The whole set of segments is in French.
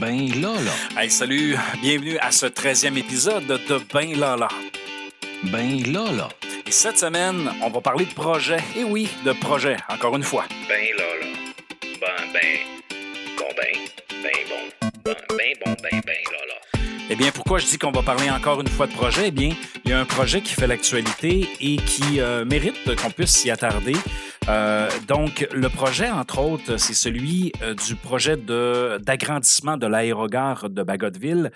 Ben là, là. Hey, salut, bienvenue à ce 13e épisode de Ben là, là. Ben là, là. Et cette semaine, on va parler de projet. Et oui, de projet, encore une fois. Ben là, là. Ben, ben. Bon, ben. Ben, bon. Ben, ben, bon, ben, ben, là, là. Eh bien, pourquoi je dis qu'on va parler encore une fois de projet? Eh bien, il y a un projet qui fait l'actualité et qui euh, mérite qu'on puisse s'y attarder. Euh, donc, le projet, entre autres, c'est celui euh, du projet d'agrandissement de l'aérogare de Bagotville,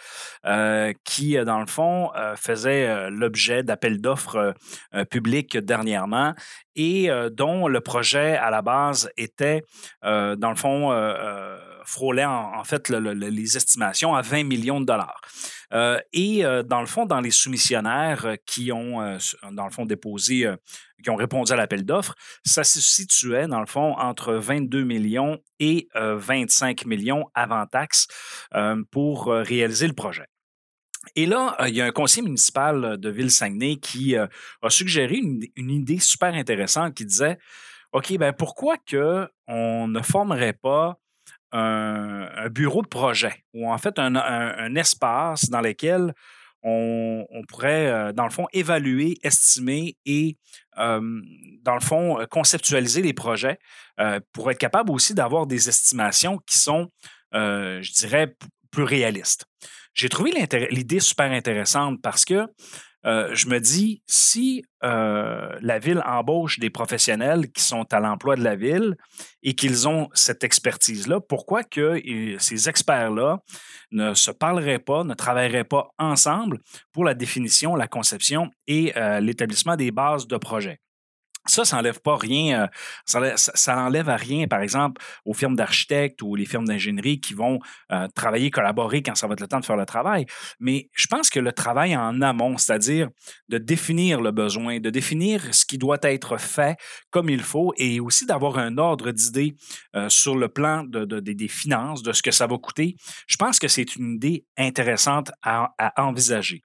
euh, qui, dans le fond, faisait l'objet d'appels d'offres publics dernièrement et dont le projet, à la base, était, dans le fond, frôlait en, fait le- le- le- les estimations à 20 millions de dollars. Euh, et euh, dans le fond, dans les soumissionnaires euh, qui ont, dans le fond, déposé, qui ont répondu à l'appel d'offres, ça se situait, dans le fond, entre 22 millions et euh, 25 millions avant taxes euh, pour réaliser le projet. Et là, il y a un conseiller municipal de Ville-Saguenay qui a suggéré une, une idée super intéressante qui disait OK, ben pourquoi que on ne formerait pas un, bureau de projet ou en fait un, espace dans lequel on, pourrait, euh, dans le fond, évaluer, estimer et, euh, dans le fond, euh, conceptualiser les projets pour être capable aussi d'avoir des estimations qui sont, je dirais, plus réalistes. J'ai trouvé l'idée super intéressante parce que euh, je me dis, si euh, la ville embauche des professionnels qui sont à l'emploi de la ville et qu'ils ont cette expertise-là, pourquoi que euh, ces experts-là ne se parleraient pas, ne travailleraient pas ensemble pour la définition, la conception et l'établissement des bases de projet? Ça, ça n'enlève pas rien. euh, ça, à rien, par exemple, aux firmes d'architectes ou les firmes d'ingénierie qui vont euh, travailler, collaborer quand ça va être le temps de faire le travail. Mais je pense que le travail en amont, c'est-à-dire de définir le besoin, de définir ce qui doit être fait comme il faut et aussi d'avoir un ordre d'idée euh, sur le plan de- de- des- finances, de ce que ça va coûter, je pense que c'est une idée intéressante à, envisager.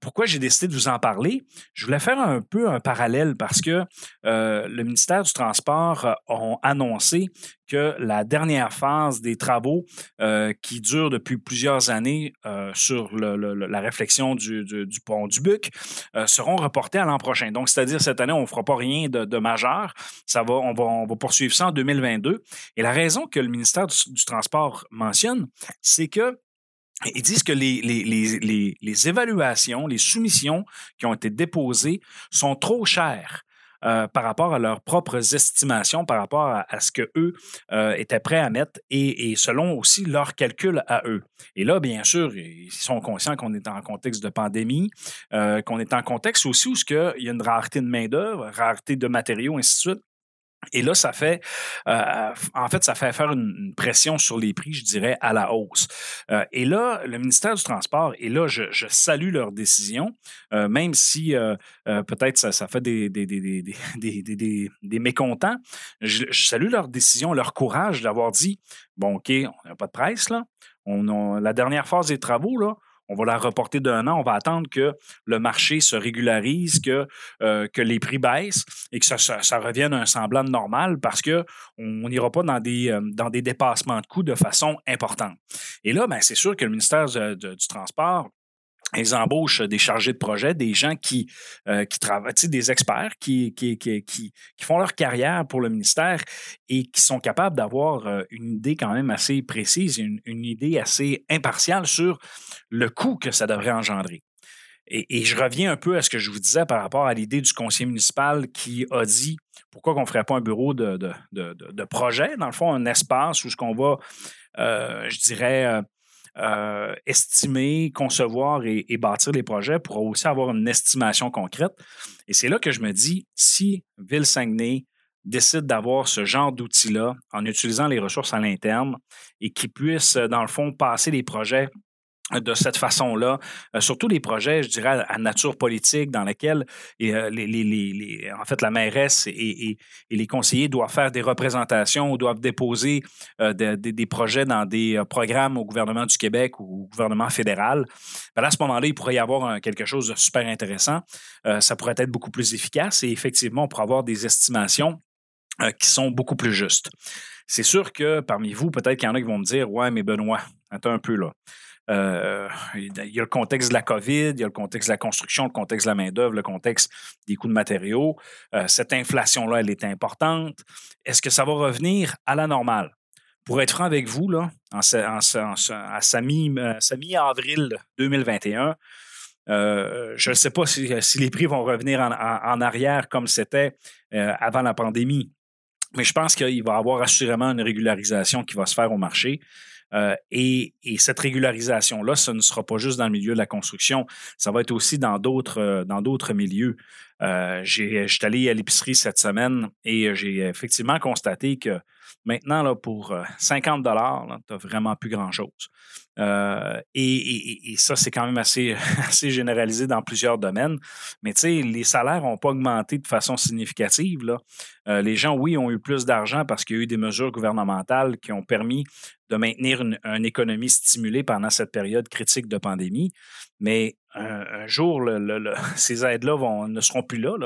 Pourquoi j'ai décidé de vous en parler? Je voulais faire un peu un parallèle parce que euh, le ministère du Transport euh, ont annoncé que la dernière phase des travaux euh, qui durent depuis plusieurs années euh, sur la réflexion du, pont du Buc euh, seront reportés à l'an prochain. Donc, c'est-à-dire cette année, on ne fera pas rien de, majeur. Ça va, on, va, poursuivre ça en 2022. Et la raison que le ministère du Transport mentionne, c'est que ils disent que les, évaluations, les soumissions qui ont été déposées sont trop chères euh, par rapport à leurs propres estimations, par rapport à, ce qu'eux étaient prêts à mettre et, selon aussi leurs calculs à eux. Et là, bien sûr, ils sont conscients qu'on est en contexte de pandémie, euh, qu'on est en contexte aussi où que il y a une rareté de main-d'œuvre, rareté de matériaux, ainsi de suite. Et là, ça fait, euh, en fait, ça fait faire une, pression sur les prix, je dirais, à la hausse. Euh, et là, le ministère du Transport, et là, je, salue leur décision, euh, même si peut-être ça, fait des, des, des, des, des, mécontents, je, je salue leur décision, leur courage d'avoir dit, bon, OK, on n'a pas de presse, là. On a, la dernière phase des travaux, là, on va la reporter d'un an. On va attendre que le marché se régularise, que, euh, les prix baissent et que ça, revienne à un semblant de normal parce qu'on n'ira pas dans des, euh, dans des dépassements de coûts de façon importante. Et là, ben, c'est sûr que le ministère du Transport, ils embauchent des chargés de projet, des gens qui, euh, qui travaillent, des experts qui, qui, qui, qui- font leur carrière pour le ministère et qui sont capables d'avoir euh, une idée quand même assez précise, une, une idée assez impartiale sur le coût que ça devrait engendrer. Et, je reviens un peu à ce que je vous disais par rapport à l'idée du conseiller municipal qui a dit pourquoi qu'on ne ferait pas un bureau de, de, de- de- de projet, dans le fond, un espace où ce qu'on va, euh, je dirais, euh, estimer, concevoir et, bâtir les projets pour aussi avoir une estimation concrète. Et c'est là que je me dis, si Ville-Saguenay décide d'avoir ce genre d'outils-là en utilisant les ressources à l'interne et qui puisse, dans le fond, passer les projets de cette façon-là, euh, surtout les projets, je dirais, à, nature politique, dans lesquels euh, en fait, la mairesse et, les conseillers doivent faire des représentations ou doivent déposer euh, de- de- des projets dans des programmes au gouvernement du Québec ou au gouvernement fédéral. Ben à ce moment-là, il pourrait y avoir quelque chose de super intéressant. Ça pourrait être beaucoup plus efficace et effectivement, on pourrait avoir des estimations qui sont beaucoup plus justes. C'est sûr que parmi vous, peut-être qu'il y en a qui vont me dire Ouais, mais Benoît, attends un peu là. Euh, il y a le contexte de la COVID, il y a le contexte de la construction, le contexte de la main-d'œuvre, le contexte des coûts de matériaux. Euh, cette inflation-là, elle est importante. Est-ce que ça va revenir à la normale? Pour être franc avec vous, là, à sa mi-avril 2021, euh, je ne sais pas si, les prix vont revenir en, arrière comme c'était avant la pandémie, mais je pense qu'il va y avoir assurément une régularisation qui va se faire au marché. Euh, et, cette régularisation-là, ce ne sera pas juste dans le milieu de la construction, ça va être aussi dans d'autres, euh, dans d'autres milieux. Euh, j'ai, je suis allé à l'épicerie cette semaine et j'ai effectivement constaté que maintenant, là, pour 50 dollars, tu n'as vraiment plus grand-chose. et, ça, c'est quand même assez, généralisé dans plusieurs domaines. Mais tu sais, les salaires n'ont pas augmenté de façon significative. Là. les gens, oui, ont eu plus d'argent parce qu'il y a eu des mesures gouvernementales qui ont permis de maintenir une, économie stimulée pendant cette période critique de pandémie. Mais un, jour, ces aides-là ne seront plus là,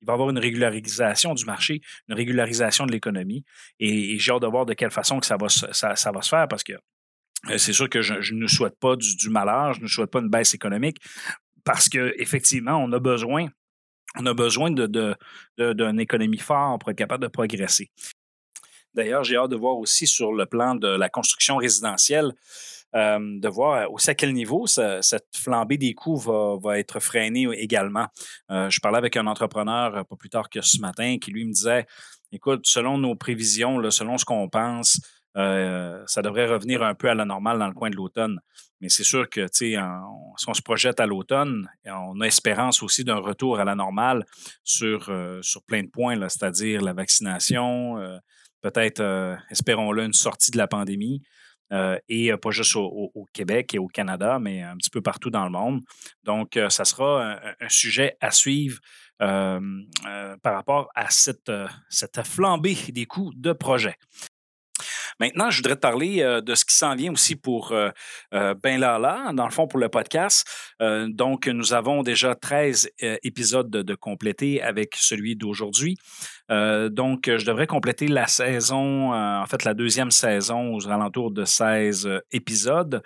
Il va y avoir une régularisation du marché, une régularisation de l'économie. Et, j'ai hâte de voir de quelle façon que ça va, se faire parce que euh, c'est sûr que je, ne souhaite pas du, malheur, je ne souhaite pas une baisse économique parce qu'effectivement, on a besoin on a besoin d'une économie forte pour être capable de progresser. D'ailleurs, j'ai hâte de voir aussi sur le plan de la construction résidentielle, euh, de voir aussi à quel niveau cette flambée des coûts va, être freinée également. Euh, je parlais avec un entrepreneur euh, pas plus tard que ce matin qui lui me disait, écoute, selon nos prévisions, selon ce qu'on pense, ça devrait revenir un peu à la normale dans le coin de l'automne. Mais c'est sûr que, si on se projette à l'automne, on a espérance aussi d'un retour à la normale sur, plein de points, c'est-à-dire la vaccination, peut-être, euh, espérons-le, une sortie de la pandémie. Euh, et euh, pas juste au, Québec et au Canada, mais un petit peu partout dans le monde. Donc, ça sera un, sujet à suivre par rapport à cette, cette flambée des coûts de projet. Maintenant, je voudrais te parler euh, de ce qui s'en vient aussi pour euh, euh, Ben Lala, dans le fond, pour le podcast. donc, nous avons déjà 13 épisodes de, compléter avec celui d'aujourd'hui. donc, je devrais compléter la saison, en fait, la deuxième saison aux alentours de 16 épisodes.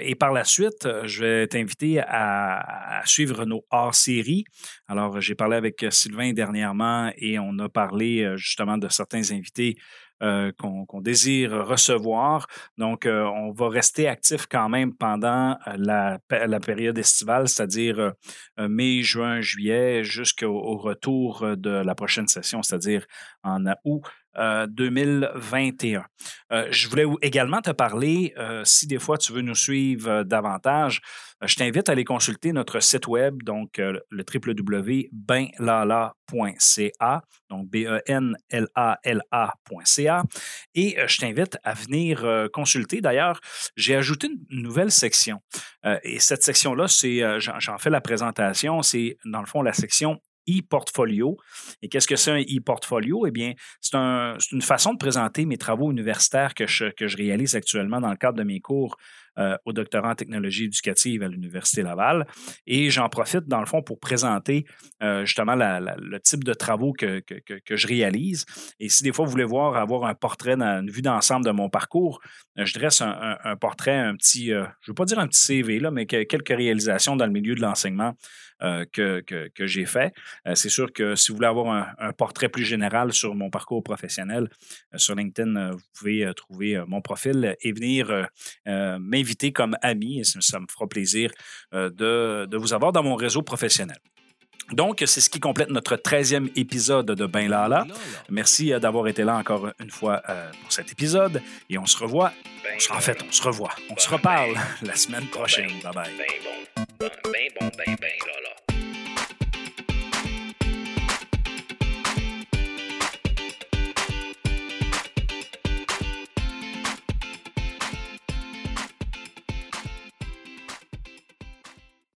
et par la suite, je vais t'inviter à, à, suivre nos hors-séries. Alors, j'ai parlé avec Sylvain dernièrement et on a parlé justement de certains invités euh, qu'on désire recevoir. Donc, euh, on va rester actif quand même pendant euh, la, la période estivale, c'est-à-dire mai, juin, juillet, jusqu'au retour de la prochaine session, c'est-à-dire en août 2021. Euh, euh, je voulais également te parler, euh, si des fois tu veux nous suivre davantage, je t'invite à aller consulter notre site web, donc le www.benlala.ca, donc B-E-N-L-A-L-A.ca, et je t'invite à venir consulter. D'ailleurs, j'ai ajouté une nouvelle section, et cette section-là, c'est, j'en fais la présentation, c'est dans le fond la section e-portfolio. Et qu'est-ce que c'est un e-portfolio? Eh bien, c'est une façon de présenter mes travaux universitaires que je, réalise actuellement dans le cadre de mes cours euh, au doctorat en technologie éducative à l'Université Laval. Et j'en profite, dans le fond, pour présenter euh, justement le type de travaux que, je réalise. Et si des fois vous voulez voir, avoir un portrait, une vue d'ensemble de mon parcours, euh, je dresse un, portrait, un petit, je ne veux pas dire un petit CV, là, mais quelques réalisations dans le milieu de l'enseignement que, que, j'ai fait. c'est sûr que si vous voulez avoir un, portrait plus général sur mon parcours professionnel, sur LinkedIn, vous pouvez trouver mon profil et venir m'inviter comme ami et ça, me fera plaisir euh, de, vous avoir dans mon réseau professionnel. Donc, c'est ce qui complète notre 13e épisode de Ben Lala. Merci euh, d'avoir été là encore une fois euh, pour cet épisode. Et on se revoit. en fait, on se revoit. On se reparle la semaine prochaine. Bye bye.